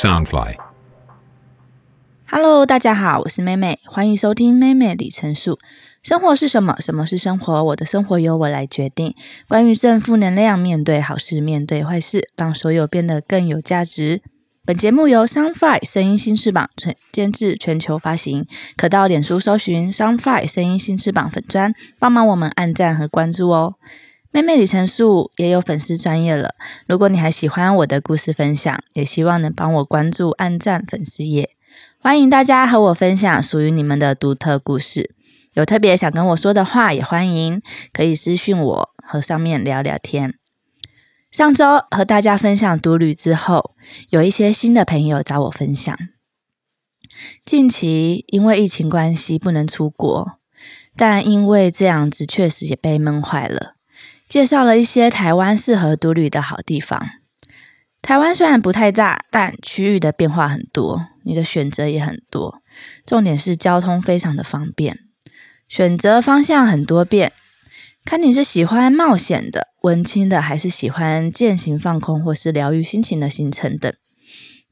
Soundfly。Hello，大家好，我是妹妹，欢迎收听妹妹里程数。生活是什么？什么是生活？我的生活由我来决定。关于正负能量，面对好事，面对坏事，让所有变得更有价值。本节目由 Soundfly 声音新翅膀全监制，全球发行。可到脸书搜寻 Soundfly 声音新翅膀粉砖，帮忙我们按赞和关注哦。妹妹里程数也有粉丝专业了，如果你还喜欢我的故事分享，也希望能帮我关注、按赞粉丝页。欢迎大家和我分享属于你们的独特故事。有特别想跟我说的话，也欢迎可以私讯我，和上面聊聊天。上周和大家分享独旅之后，有一些新的朋友找我分享。近期因为疫情关系不能出国，但因为这样子确实也被闷坏了。介绍了一些台湾适合独旅的好地方。台湾虽然不太大，但区域的变化很多，你的选择也很多。重点是交通非常的方便，选择方向很多变。看你是喜欢冒险的、文青的，还是喜欢践行放空或是疗愈心情的行程等。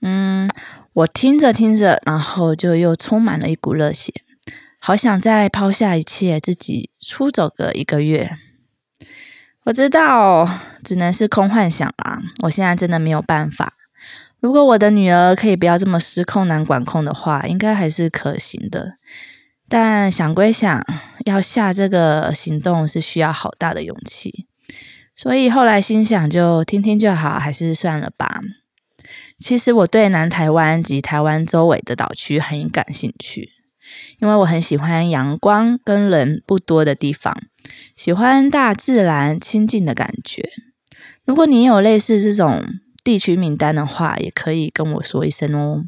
嗯，我听着听着，然后就又充满了一股热血，好想再抛下一切，自己出走个一个月。我知道，只能是空幻想啦。我现在真的没有办法。如果我的女儿可以不要这么失控难管控的话，应该还是可行的。但想归想，要下这个行动是需要好大的勇气。所以后来心想，就听听就好，还是算了吧。其实我对南台湾及台湾周围的岛区很感兴趣，因为我很喜欢阳光跟人不多的地方。喜欢大自然亲近的感觉。如果你有类似这种地区名单的话，也可以跟我说一声哦。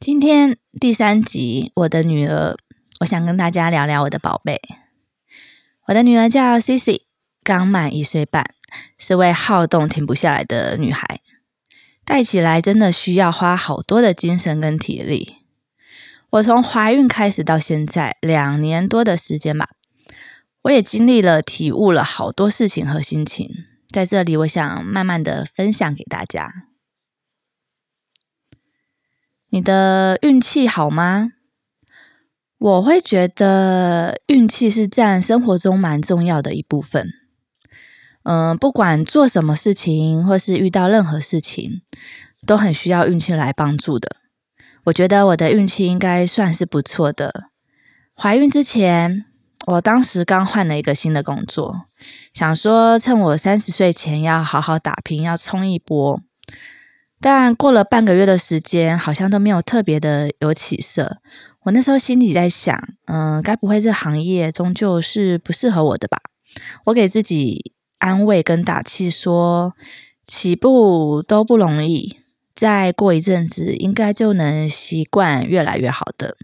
今天第三集，我的女儿，我想跟大家聊聊我的宝贝。我的女儿叫 Cici，刚满一岁半，是位好动停不下来的女孩。带起来真的需要花好多的精神跟体力。我从怀孕开始到现在两年多的时间吧，我也经历了、体悟了好多事情和心情，在这里我想慢慢的分享给大家。你的运气好吗？我会觉得运气是占生活中蛮重要的一部分。嗯，不管做什么事情，或是遇到任何事情，都很需要运气来帮助的。我觉得我的运气应该算是不错的。怀孕之前，我当时刚换了一个新的工作，想说趁我三十岁前要好好打拼，要冲一波。但过了半个月的时间，好像都没有特别的有起色。我那时候心里在想，嗯，该不会这行业终究是不适合我的吧？我给自己安慰跟打气说，起步都不容易。再过一阵子，应该就能习惯越来越好的。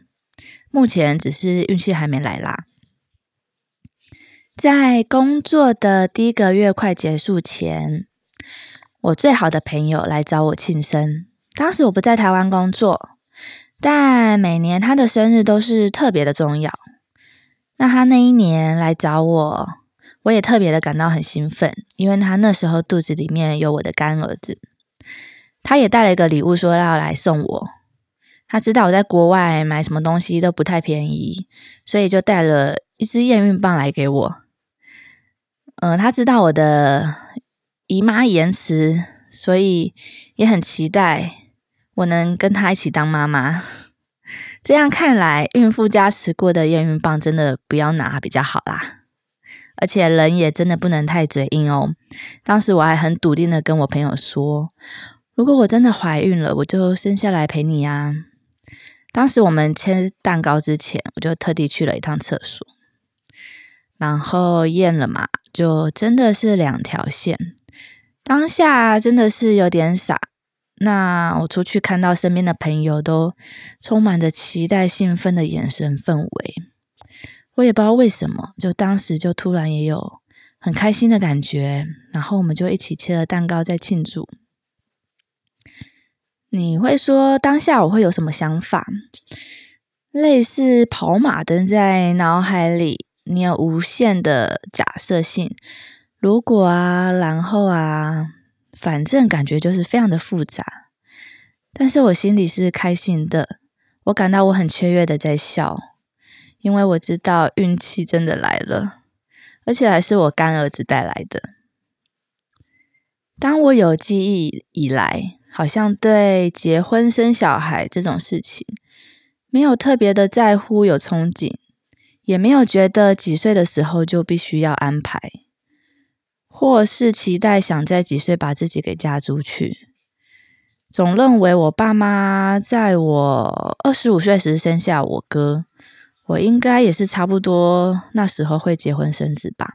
目前只是运气还没来啦。在工作的第一个月快结束前，我最好的朋友来找我庆生。当时我不在台湾工作，但每年他的生日都是特别的重要。那他那一年来找我，我也特别的感到很兴奋，因为他那时候肚子里面有我的干儿子。他也带了一个礼物，说要来送我。他知道我在国外买什么东西都不太便宜，所以就带了一支验孕棒来给我。嗯，他知道我的姨妈延迟，所以也很期待我能跟他一起当妈妈。这样看来，孕妇加持过的验孕棒真的不要拿比较好啦。而且人也真的不能太嘴硬哦。当时我还很笃定的跟我朋友说。如果我真的怀孕了，我就生下来陪你呀。当时我们切蛋糕之前，我就特地去了一趟厕所，然后验了嘛，就真的是两条线。当下真的是有点傻。那我出去看到身边的朋友都充满着期待、兴奋的眼神氛围，我也不知道为什么，就当时就突然也有很开心的感觉，然后我们就一起切了蛋糕在庆祝。你会说当下我会有什么想法？类似跑马灯在脑海里，你有无限的假设性。如果啊，然后啊，反正感觉就是非常的复杂。但是我心里是开心的，我感到我很雀跃的在笑，因为我知道运气真的来了，而且还是我干儿子带来的。当我有记忆以来，好像对结婚生小孩这种事情，没有特别的在乎，有憧憬，也没有觉得几岁的时候就必须要安排，或是期待想在几岁把自己给嫁出去。总认为我爸妈在我二十五岁时生下我哥，我应该也是差不多那时候会结婚生子吧。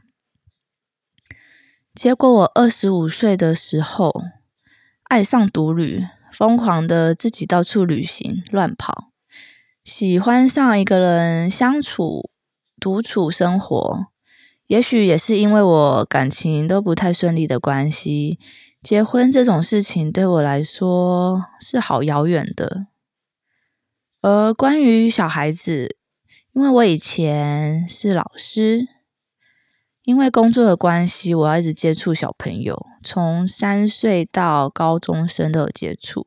结果我二十五岁的时候爱上独旅，疯狂的自己到处旅行乱跑，喜欢上一个人相处独处生活。也许也是因为我感情都不太顺利的关系。结婚这种事情对我来说是好遥远的，而关于小孩子，因为我以前是老师，因为工作的关系，我要一直接触小朋友，从三岁到高中生都有接触。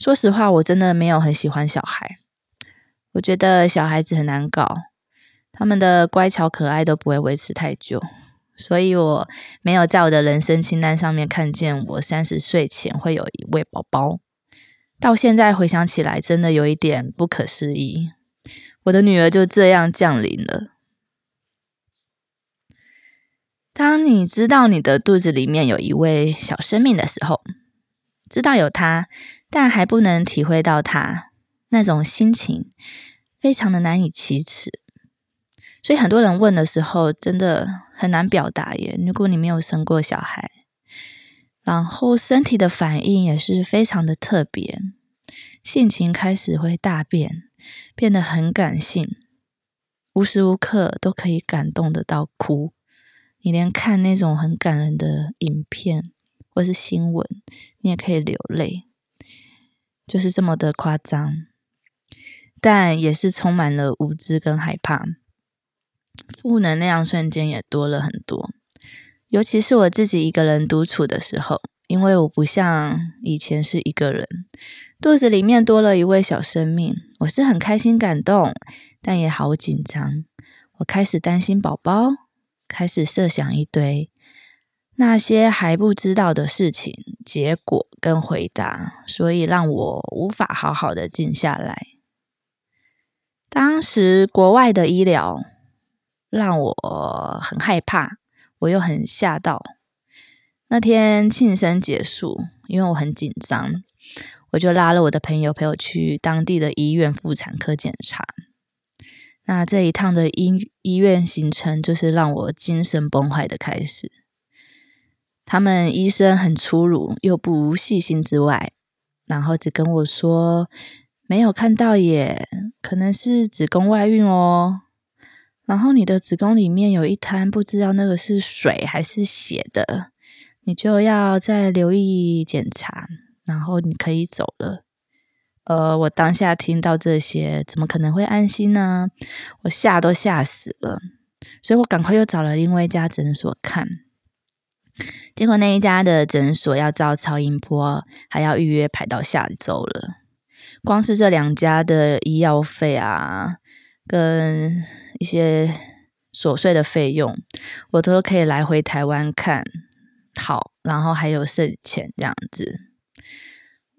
说实话，我真的没有很喜欢小孩，我觉得小孩子很难搞，他们的乖巧可爱都不会维持太久。所以我没有在我的人生清单上面看见我三十岁前会有一位宝宝。到现在回想起来，真的有一点不可思议。我的女儿就这样降临了。当你知道你的肚子里面有一位小生命的时候，知道有他，但还不能体会到他那种心情，非常的难以启齿。所以很多人问的时候，真的。很难表达耶。如果你没有生过小孩，然后身体的反应也是非常的特别，性情开始会大变，变得很感性，无时无刻都可以感动得到哭。你连看那种很感人的影片或是新闻，你也可以流泪，就是这么的夸张，但也是充满了无知跟害怕。负能量瞬间也多了很多，尤其是我自己一个人独处的时候，因为我不像以前是一个人，肚子里面多了一位小生命，我是很开心感动，但也好紧张。我开始担心宝宝，开始设想一堆那些还不知道的事情、结果跟回答，所以让我无法好好的静下来。当时国外的医疗。让我很害怕，我又很吓到。那天庆生结束，因为我很紧张，我就拉了我的朋友陪我去当地的医院妇产科检查。那这一趟的医医院行程，就是让我精神崩坏的开始。他们医生很粗鲁又不细心之外，然后只跟我说没有看到耶，可能是子宫外孕哦。然后你的子宫里面有一滩，不知道那个是水还是血的，你就要再留意检查，然后你可以走了。呃，我当下听到这些，怎么可能会安心呢？我吓都吓死了，所以我赶快又找了另外一家诊所看，结果那一家的诊所要照超音波，还要预约排到下周了。光是这两家的医药费啊！跟一些琐碎的费用，我都可以来回台湾看好，然后还有剩钱这样子。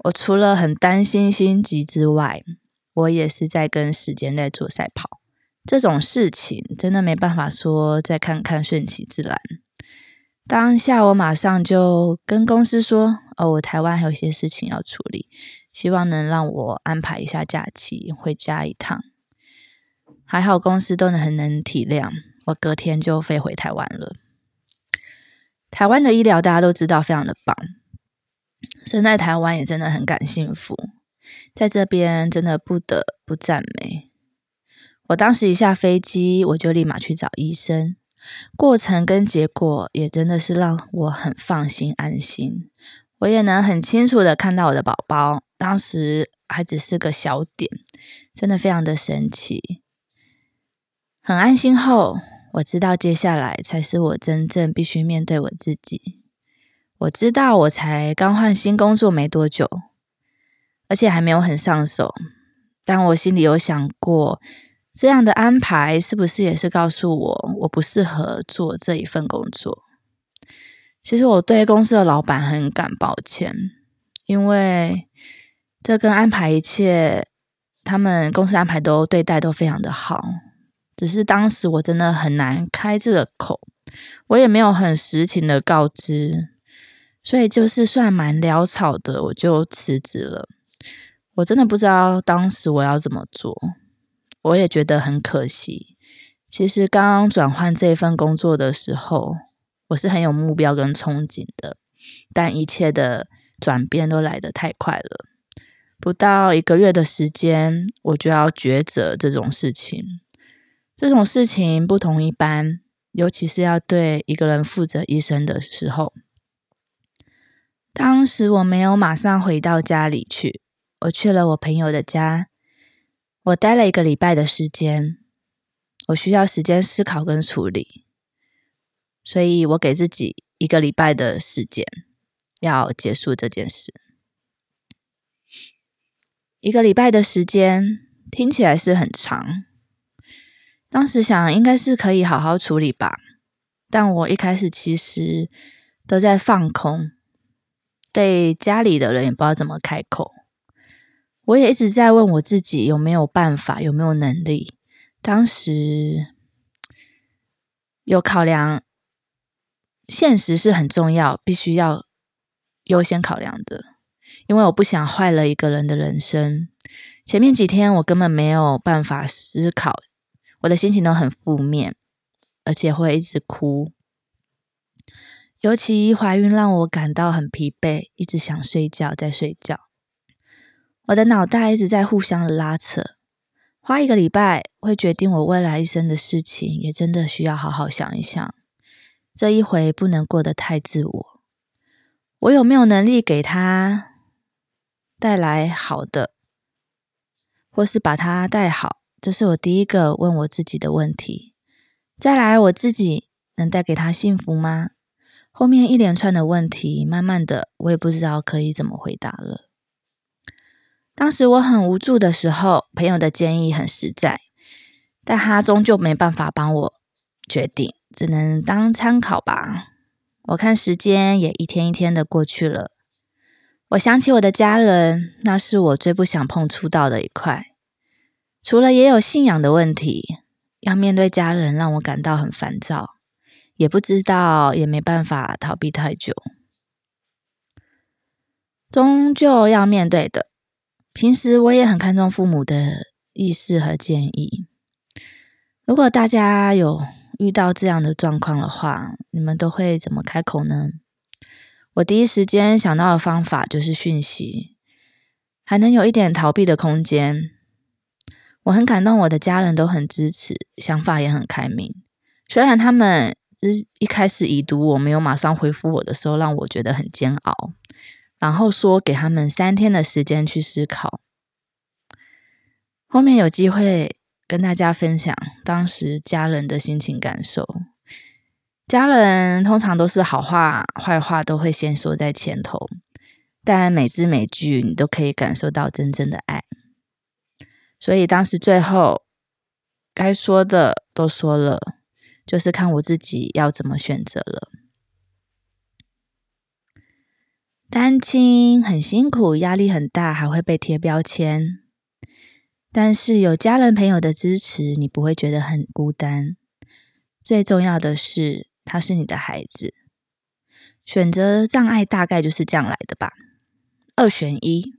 我除了很担心心急之外，我也是在跟时间在做赛跑。这种事情真的没办法说再看看顺其自然。当下我马上就跟公司说：“哦，我台湾还有一些事情要处理，希望能让我安排一下假期回家一趟。”还好公司都能很能体谅，我隔天就飞回台湾了。台湾的医疗大家都知道非常的棒，生在台湾也真的很感幸福，在这边真的不得不赞美。我当时一下飞机，我就立马去找医生，过程跟结果也真的是让我很放心安心。我也能很清楚的看到我的宝宝，当时还只是个小点，真的非常的神奇。很安心后，我知道接下来才是我真正必须面对我自己。我知道我才刚换新工作没多久，而且还没有很上手。但我心里有想过，这样的安排是不是也是告诉我我不适合做这一份工作？其实我对公司的老板很感抱歉，因为这跟安排一切，他们公司安排都对待都非常的好，只是当时我真的很难开这个口，我也没有很实情的告知，所以就是算蛮潦草的，我就辞职了。我真的不知道当时我要怎么做，我也觉得很可惜。其实刚刚转换这份工作的时候，我是很有目标跟憧憬的，但一切的转变都来得太快了。不到一个月的时间，我就要抉择这种事情。这种事情不同一般，尤其是要对一个人负责一生的时候。当时我没有马上回到家里去。我去了我朋友的家，我待了一个礼拜的时间，我需要时间思考跟处理，所以我给自己一个礼拜的时间要结束这件事。一个礼拜的时间听起来是很长，当时想应该是可以好好处理吧，但我一开始其实都在放空，对家里的人也不知道怎么开口。我也一直在问我自己有没有办法，有没有能力。当时有考量，现实是很重要，必须要优先考量的。因为我不想坏了一个人的人生。前面几天我根本没有办法思考，我的心情都很负面，而且会一直哭。尤其怀孕让我感到很疲惫，一直想睡觉，在睡觉。我的脑袋一直在互相的拉扯，花一个礼拜会决定我未来一生的事情，也真的需要好好想一想。这一回不能过得太自我，我有没有能力给他带来好的，或是把他带好？这是我第一个问我自己的问题。再来，我自己能带给他幸福吗？后面一连串的问题，慢慢的，我也不知道可以怎么回答了。当时我很无助的时候，朋友的建议很实在，但他终究没办法帮我决定，只能当参考吧。我看时间也一天一天的过去了，我想起我的家人，那是我最不想碰触到的一块。除了也有信仰的问题，要面对家人让我感到很烦躁，也不知道也没办法逃避太久，终究要面对的。平时我也很看重父母的意识和建议。如果大家有遇到这样的状况的话，你们都会怎么开口呢？我第一时间想到的方法就是讯息，还能有一点逃避的空间。我很感动，我的家人都很支持，想法也很开明。虽然他们一一开始已读我没有马上回复我的时候，让我觉得很煎熬。然后说给他们三天的时间去思考。后面有机会跟大家分享当时家人的心情感受。家人通常都是好话坏话都会先说在前头，但每字每句你都可以感受到真正的爱。所以当时最后该说的都说了，就是看我自己要怎么选择了。单亲很辛苦，压力很大，还会被贴标签。但是有家人朋友的支持，你不会觉得很孤单。最重要的是，他是你的孩子。选择障碍大概就是这样来的吧，二选一。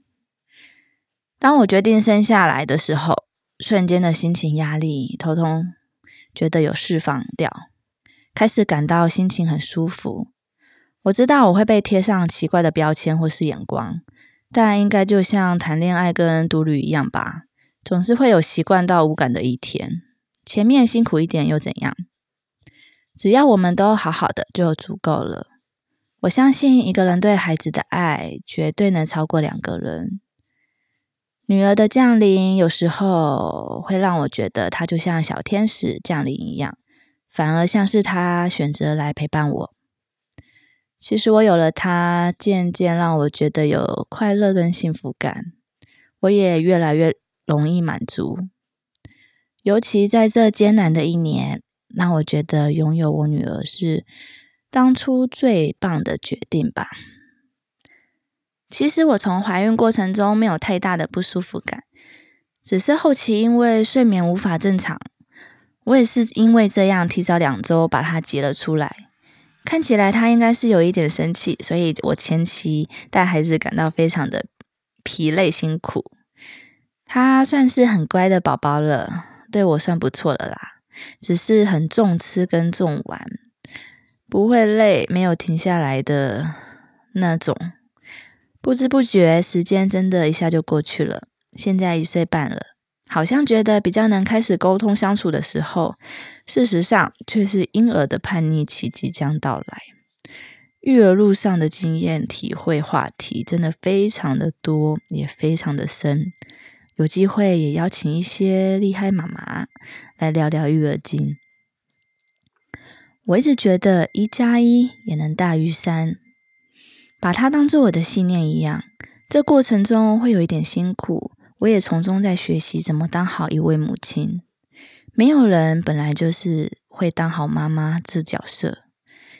当我决定生下来的时候，瞬间的心情压力、头痛，觉得有释放掉，开始感到心情很舒服。我知道我会被贴上奇怪的标签或是眼光，但应该就像谈恋爱跟独旅一样吧，总是会有习惯到无感的一天。前面辛苦一点又怎样？只要我们都好好的就足够了。我相信一个人对孩子的爱绝对能超过两个人。女儿的降临有时候会让我觉得她就像小天使降临一样，反而像是她选择来陪伴我。其实我有了她，渐渐让我觉得有快乐跟幸福感。我也越来越容易满足。尤其在这艰难的一年，让我觉得拥有我女儿是当初最棒的决定吧。其实我从怀孕过程中没有太大的不舒服感，只是后期因为睡眠无法正常，我也是因为这样提早两周把她接了出来。看起来他应该是有一点生气，所以我前期带孩子感到非常的疲累辛苦。他算是很乖的宝宝了，对我算不错了啦，只是很重吃跟重玩，不会累，没有停下来的那种。不知不觉，时间真的一下就过去了。现在一岁半了，好像觉得比较能开始沟通相处的时候，事实上却是婴儿的叛逆期即将到来。育儿路上的经验、体会、话题真的非常的多，也非常的深。有机会也邀请一些厉害妈妈来聊聊育儿经。我一直觉得一加一也能大于三。把它当做我的信念一样，这过程中会有一点辛苦，我也从中在学习怎么当好一位母亲。没有人本来就是会当好妈妈这角色，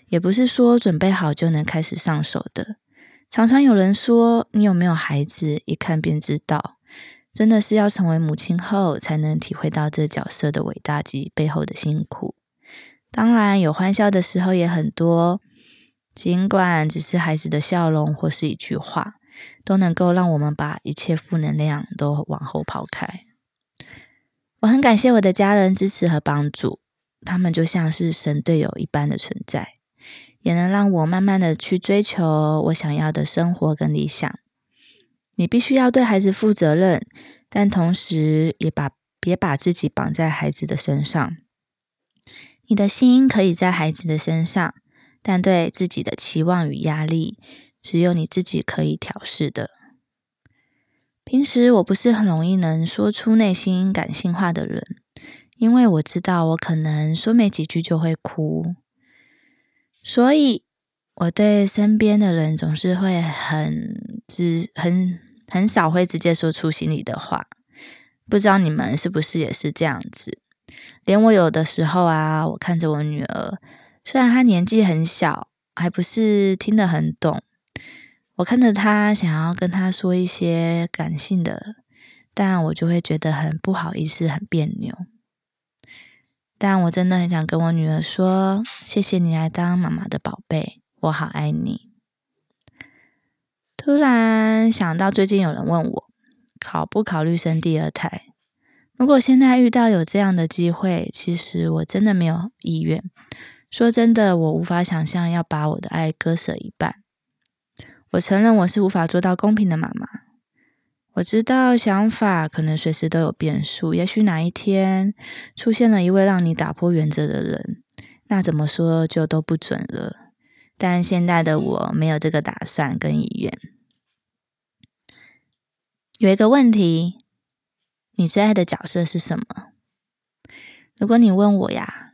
也不是说准备好就能开始上手的。常常有人说，你有没有孩子，一看便知道，真的是要成为母亲后，才能体会到这角色的伟大及背后的辛苦。当然，有欢笑的时候也很多。尽管只是孩子的笑容或是一句话，都能够让我们把一切负能量都往后抛开。我很感谢我的家人支持和帮助，他们就像是神队友一般的存在，也能让我慢慢的去追求我想要的生活跟理想。你必须要对孩子负责任，但同时也把别把自己绑在孩子的身上。你的心可以在孩子的身上。但对自己的期望与压力，只有你自己可以调试的。平时我不是很容易能说出内心感性话的人，因为我知道我可能说没几句就会哭，所以我对身边的人总是会很直、很很少会直接说出心里的话。不知道你们是不是也是这样子？连我有的时候啊，我看着我女儿。虽然他年纪很小，还不是听得很懂，我看着他想要跟他说一些感性的，但我就会觉得很不好意思，很别扭。但我真的很想跟我女儿说，谢谢你来当妈妈的宝贝，我好爱你。突然想到，最近有人问我，考不考虑生第二胎？如果现在遇到有这样的机会，其实我真的没有意愿。说真的，我无法想象要把我的爱割舍一半。我承认我是无法做到公平的妈妈。我知道想法可能随时都有变数，也许哪一天出现了一位让你打破原则的人，那怎么说就都不准了。但现在的我没有这个打算跟意愿。有一个问题，你最爱的角色是什么？如果你问我呀？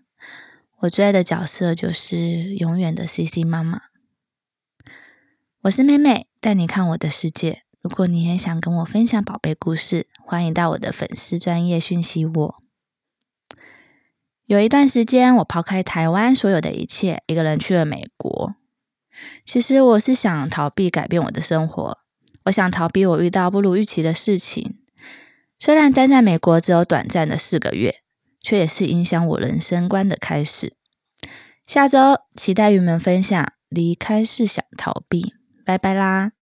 我最爱的角色就是永远的 C C 妈妈。我是妹妹，带你看我的世界。如果你也想跟我分享宝贝故事，欢迎到我的粉丝专业讯息我。有一段时间，我抛开台湾所有的一切，一个人去了美国。其实我是想逃避改变我的生活，我想逃避我遇到不如预期的事情。虽然待在美国只有短暂的四个月。却也是影响我人生观的开始。下周期待与你们分享，离开是想逃避，拜拜啦。